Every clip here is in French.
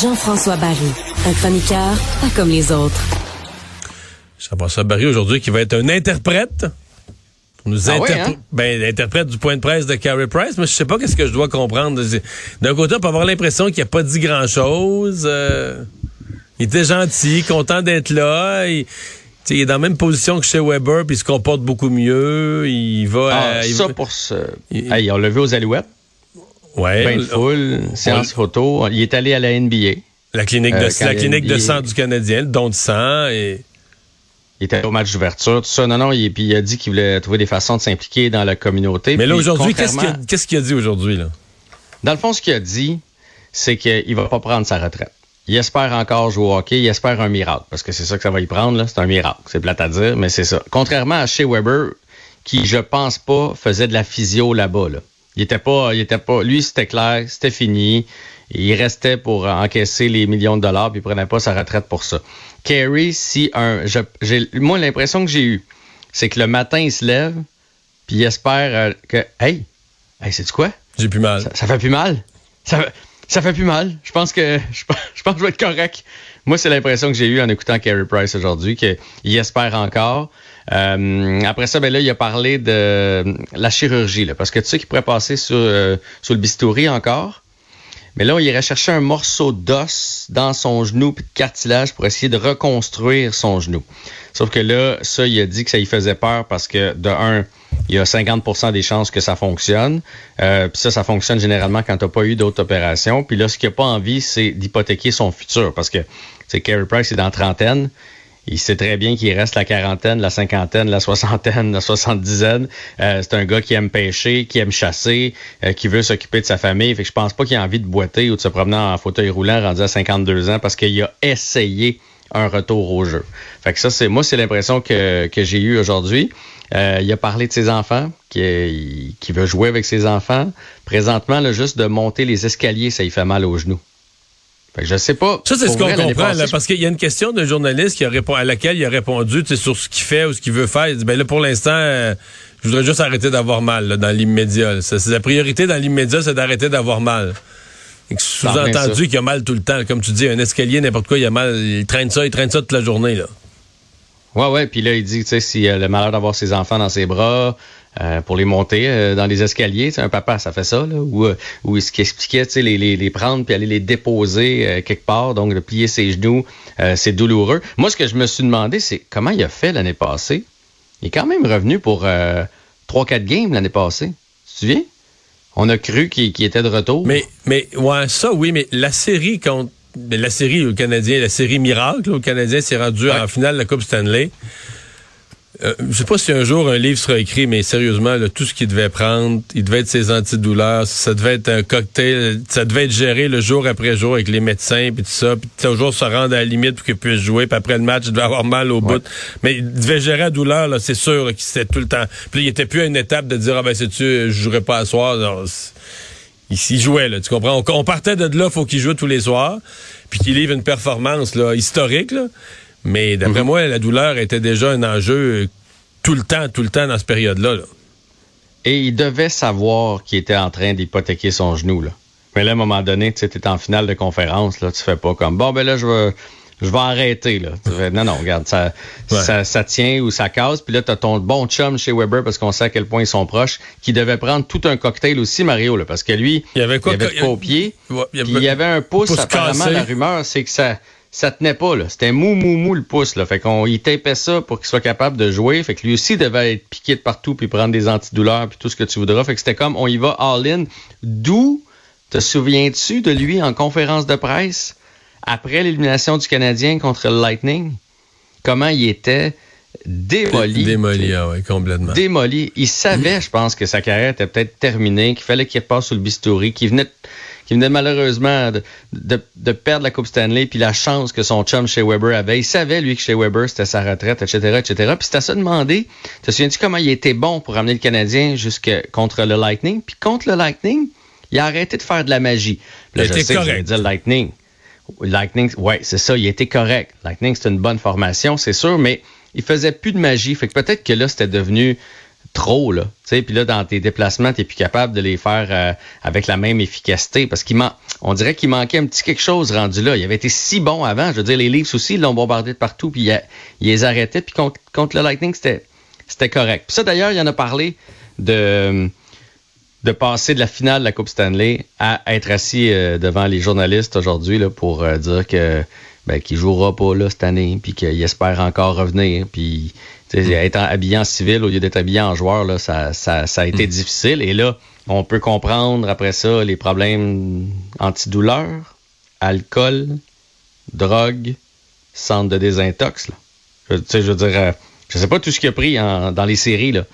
Jean-François Barry, un chroniqueur pas comme les autres. Jean-François Barry aujourd'hui qui va être un interprète. Nous ah hein? ben, interprète du point de presse de Carey Price, mais je sais pas qu'est-ce que je dois comprendre. D'un côté, on peut avoir l'impression qu'il n'a pas dit grand-chose. Euh, il était gentil, content d'être là. Il, est dans la même position que chez Weber, puis il se comporte beaucoup mieux. Il va. Ah, euh, ça pour ce. on l'a vu aux Alouettes. Ouais. Ben de foule, séance photo. Il est allé à la NBA. La clinique de, euh, la clinique de sang du Canadien, le don de sang et. Il était au match d'ouverture, tout ça. Non, non, il, puis il a dit qu'il voulait trouver des façons de s'impliquer dans la communauté. Mais là, aujourd'hui, qu'est-ce qu'il a, dit aujourd'hui, là? Dans le fond, ce qu'il a dit, c'est qu'il va pas prendre sa retraite. Il espère encore jouer au hockey, il espère un miracle, parce que c'est ça que ça va y prendre. C'est un miracle. C'est plate à dire, mais c'est ça. Contrairement à chez Weber, qui, je pense pas, faisait de la physio là-bas, là. Il était pas, il était pas, lui, c'était clair, c'était fini. Il restait pour encaisser les millions de dollars, puis il prenait pas sa retraite pour ça. Kerry, si un, j'ai, moi, l'impression que j'ai eu, c'est que le matin, il se lève, puis il espère euh, que, hey, hey, c'est quoi? J'ai plus mal. Ça, fait plus mal. Ça, ça fait plus mal. Je pense que, je, je pense que je vais être correct. Moi, c'est l'impression que j'ai eu en écoutant Kerry Price aujourd'hui, qu'il espère encore. Euh, après ça, ben là, il a parlé de la chirurgie, là, parce que tu sais qu'il pourrait passer sur, euh, sur le bistouri encore. Mais là, il irait chercher un morceau d'os dans son genou puis de cartilage pour essayer de reconstruire son genou. Sauf que là, ça, il a dit que ça lui faisait peur parce que, de un, il y a 50% des chances que ça fonctionne. Euh, puis ça, ça fonctionne généralement quand tu n'as pas eu d'autres opérations. Puis là, ce qu'il n'a pas envie, c'est d'hypothéquer son futur parce que, c'est Carey Price est dans trentaine il sait très bien qu'il reste la quarantaine, la cinquantaine, la soixantaine, la soixante-dizaine. Euh, c'est un gars qui aime pêcher, qui aime chasser, euh, qui veut s'occuper de sa famille. Fait que je pense pas qu'il a envie de boiter ou de se promener en fauteuil roulant rendu à 52 ans parce qu'il a essayé un retour au jeu. Fait que ça, c'est moi, c'est l'impression que, j'ai eue aujourd'hui. Euh, il a parlé de ses enfants, qui, qui veut jouer avec ses enfants. Présentement, là, juste de monter les escaliers, ça lui fait mal aux genoux. Je sais pas. Ça, c'est ce qu'on comprend, parce qu'il y a une question d'un journaliste qui a à laquelle il a répondu sur ce qu'il fait ou ce qu'il veut faire. Il dit, ben là, pour l'instant, euh, je voudrais juste arrêter d'avoir mal dans l'immédiat. La priorité dans l'immédiat, c'est d'arrêter d'avoir mal. Sous-entendu qu'il a mal tout le temps. Comme tu dis, un escalier, n'importe quoi, il a mal. Il traîne ça, il traîne ça toute la journée. Là. Ouais, ouais. Puis là, il dit, tu sais, s'il a le malheur d'avoir ses enfants dans ses bras, euh, pour les monter euh, dans les escaliers. Un papa, ça fait ça, là, où, euh, où il expliquait les, les, les prendre puis aller les déposer quelque part, donc de plier ses genoux, c'est douloureux. Moi, ce que je me suis demandé, c'est comment il a fait l'année passée. Il est quand même revenu pour 3-4 games l'année passée. Tu te souviens? On a cru qu'il était de retour. Mais, mais ouais, ça oui, mais la série contre la série au Canadien, la série miracle au Canadien s'est rendu en finale de la Coupe Stanley. Euh, je sais pas si un jour un livre sera écrit, mais sérieusement, tout ce qu'il devait prendre, il devait être ses antidouleurs, ça devait être un cocktail, ça devait être géré le jour après jour avec les médecins, puis tout ça, puis toujours se rendre à la limite pour qu'il puisse jouer, puis après le match, il devait avoir mal au bout. Mais il devait gérer la douleur, là, c'est sûr, qu'il c'était tout le temps. Puis il était plus à une étape de dire, ah ben, sais-tu, je jouerai pas à soir. il, jouait, là, tu comprends? On, partait de là, faut qu'il joue tous les soirs, puis qu'il livre une performance là, historique, là. Mais d'après mhm. moi, la douleur était déjà un enjeu tout le temps, tout le temps dans cette période-là. Et il devait savoir qu'il était en train d'hypothéquer son genou. Là. Mais là, à un moment donné, tu es en finale de conférence, là, tu fais pas comme bon, ben là, je vais. Je vais arrêter, là. non, non, regarde, ça, ça, tient ou ça casse. Puis là, tu as ton bon chum chez Weber, parce qu'on sait à quel point ils sont proches, qui devait prendre tout un cocktail aussi, Mario, là, parce que lui, il y avait quoi, il avait au pied. il, y avait, un pouce, apparemment, la rumeur, c'est que ça, ça tenait pas, là. C'était mou, mou, mou le pouce, là. Fait qu'on y tapait ça pour qu'il soit capable de jouer. Fait que lui aussi devait être piqué de partout puis prendre des antidouleurs puis tout ce que tu voudras. Fait que c'était comme, on y va all-in. D'où, te souviens-tu de lui en conférence de presse après l'élimination du Canadien contre le Lightning? Comment il était démoli. Démoli, ah ouais, complètement. Démoli. Il savait, je pense, que sa carrière était peut-être terminée, qu'il fallait qu'il repasse sous le bistouri, qu'il venait, qu'il venait malheureusement de, de, perdre la Coupe Stanley, puis la chance que son chum chez Weber avait. Il savait, lui, que chez Weber, c'était sa retraite, etc., etc. Puis c'était à se demander, te souviens-tu comment il était bon pour amener le Canadien jusque contre le Lightning? Puis contre le Lightning, il a arrêté de faire de la magie. il était correct. dire Lightning. Lightning, ouais, c'est ça, il était correct. Lightning, c'est une bonne formation, c'est sûr, mais il faisait plus de magie. Fait que peut-être que là, c'était devenu trop, là. Puis là, dans tes déplacements, tu plus capable de les faire euh, avec la même efficacité. Parce qu'il on dirait qu'il manquait un petit quelque chose rendu là. Il avait été si bon avant. Je veux dire, les Leafs aussi, ils l'ont bombardé de partout, puis il, les arrêtait. Puis contre, contre, le Lightning, c'était, correct. Puis ça, d'ailleurs, il en a parlé de de passer de la finale de la Coupe Stanley à être assis euh, devant les journalistes aujourd'hui pour euh, dire que ben, qu'il jouera pas là cette année, puis qu'il espère encore revenir, puis mm. être habillé en civil au lieu d'être habillé en joueur, là, ça, ça, ça a été mm. difficile. Et là, on peut comprendre après ça les problèmes antidouleurs, alcool, drogue, centre de désintox. Là. Je, je veux dire, euh, je sais pas tout ce qu'il a pris dans les séries, là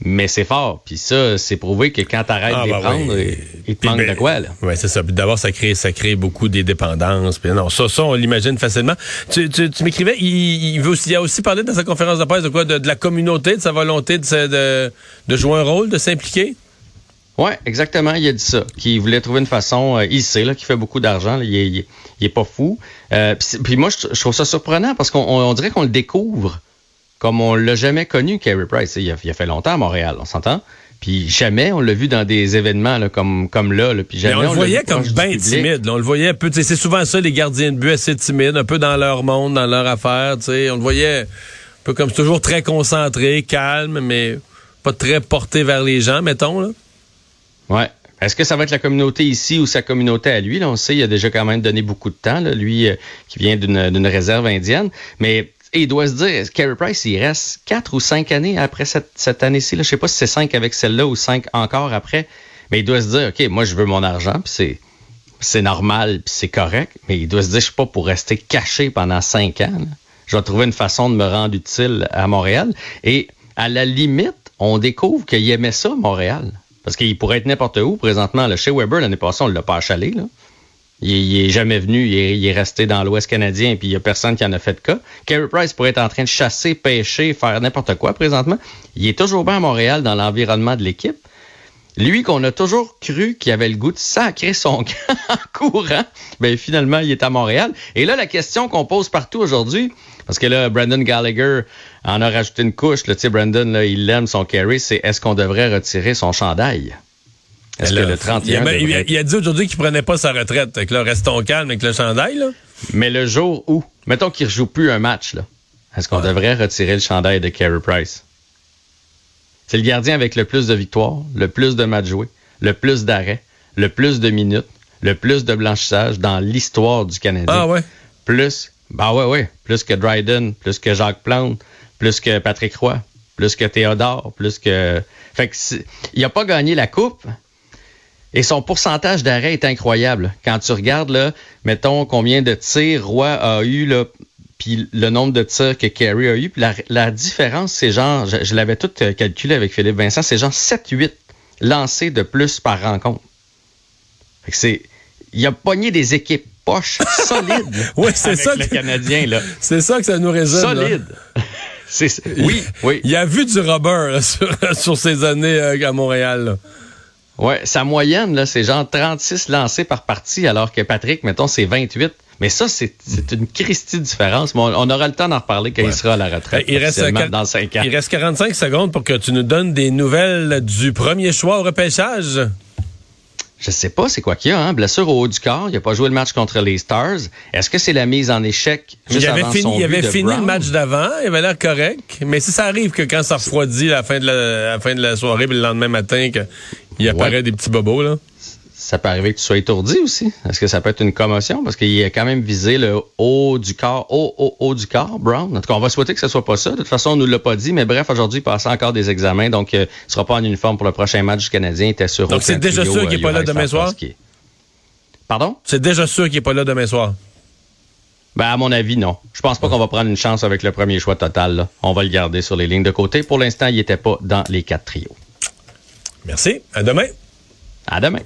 mais c'est fort. Puis ça, c'est prouvé que quand tu arrêtes ah, de les bah prendre, il te manque de ben, quoi. là. Oui, c'est ça. D'abord, ça crée, ça crée beaucoup des dépendances. Puis non, ça, ça on l'imagine facilement. Tu, tu, tu m'écrivais, il, il, veut aussi, il a aussi parlé dans sa conférence de presse de quoi? De, la communauté, de sa volonté de, de, de jouer un rôle, de s'impliquer? Oui, exactement. Il a dit ça. Qu'il voulait trouver une façon. Euh, il sait là, qu'il fait beaucoup d'argent. Il, il, est pas fou. Euh, puis, moi, je, trouve ça surprenant parce qu'on dirait qu'on le découvre comme on l'a jamais connu, Carey Price. Il a, fait longtemps à Montréal, on s'entend? Puis jamais on l'a vu dans des événements là, comme, comme là. Puis jamais on, le voyait comme bien timide. On le voyait un peu. C'est souvent ça, les gardiens de but assez timides, un peu dans leur monde, dans leur affaire. On le voyait un peu comme toujours très concentré, calme, mais pas très porté vers les gens, mettons. Là. Ouais. Est-ce que ça va être la communauté ici ou sa communauté à lui? Là, on sait, il a déjà quand même donné beaucoup de temps, là, lui euh, qui vient d'une réserve indienne. Mais et il doit se dire, Carey Price, il reste quatre ou cinq années après cette, année-ci. Je sais pas si c'est cinq avec celle-là ou cinq encore après. Mais il doit se dire, OK, moi, je veux mon argent, puis c'est, c'est normal, puis c'est correct. Mais il doit se dire, je suis pas pour rester caché pendant cinq ans. Je vais trouver une façon de me rendre utile à Montréal. Et à la limite, on découvre qu'il aimait ça, Montréal. Parce qu'il pourrait être n'importe où présentement. Là, chez Weber, l'année passée, on l'a pas achalé. Il, est jamais venu, il est, resté dans l'Ouest canadien, puis il y a personne qui en a fait de cas. Carey Price pourrait être en train de chasser, pêcher, faire n'importe quoi présentement. Il est toujours bien à Montréal dans l'environnement de l'équipe. Lui qu'on a toujours cru qu'il avait le goût de sacrer son camp en courant, ben finalement il est à Montréal. Et là la question qu'on pose partout aujourd'hui, parce que là Brandon Gallagher en a rajouté une couche, là, tu sais Brandon là, il aime son carry, c'est est-ce qu'on devrait retirer son chandail? Est-ce que le 31 il, a, dit aujourd'hui qu'il prenait pas sa retraite. Que là, restons calmes avec le chandail, là. Mais le jour où, mettons qu'il ne rejoue plus un match, là, est-ce qu'on devrait retirer le chandail de Carey Price? C'est le gardien avec le plus de victoires, le plus de matchs joués, le plus d'arrêts, le plus de minutes, le plus de blanchissage dans l'histoire du Canadien. Ah ouais? Plus, bah ouais, ouais, plus que Dryden, plus que Jacques Plante, plus que Patrick Roy, plus que Théodore, plus que... Fait que il a pas gagné la coupe, et son pourcentage d'arrêt est incroyable. Quand tu regardes, là, mettons combien de tirs Roy a eu, là, puis le nombre de tirs que Carey a eu. Puis la, différence, c'est genre, je, l'avais tout euh, calculé avec Philippe Vincent, c'est genre 7-8 lancés de plus par rencontre. Fait que c'est, il a pogné des équipes poches solides. oui, c'est ça. Le Canadien, là. C'est ça que ça nous résume. Solide. oui, oui. Il a vu du rubber sur, sur, ses années euh, à Montréal. Là. Ouais, sa moyenne, là, c'est genre 36 lancés par partie, alors que Patrick, mettons, c'est 28. Mais ça, c'est une Christie différence. Mais on, aura le temps d'en reparler quand il sera à la retraite. Il reste, dans 5 ans. il reste 45 secondes pour que tu nous donnes des nouvelles du premier choix au repêchage. Je sais pas c'est quoi qu'il y a, hein? Blessure au haut du corps. Il a pas joué le match contre les Stars. Est-ce que c'est la mise en échec juste il avait avant fini, son Il avait fini le match d'avant. Il avait l'air correct. Mais si ça arrive que quand ça refroidit à la fin de la, fin de la soirée, le lendemain matin, qu'il apparaît des petits bobos, là ça peut arriver que tu sois étourdi aussi. Est-ce que ça peut être une commotion? Parce qu'il a quand même visé le haut du corps, haut, haut, haut du corps, Brown. En tout cas, on va souhaiter que ce soit pas ça. De toute façon, on nous l'a pas dit. Mais bref, aujourd'hui, il passe encore des examens. Donc, euh, il sera pas en uniforme pour le prochain match du Canadien. Il était sûr. Donc, c'est déjà sûr qu'il n'est pas là demain soir? Pardon? C'est déjà sûr qu'il n'est pas là demain soir? Ben, à mon avis, non. Je pense pas qu'on va prendre une chance avec le premier choix total. On va le garder sur les lignes de côté. Pour l'instant, il n'était pas dans les quatre trios. Merci. À demain. À demain.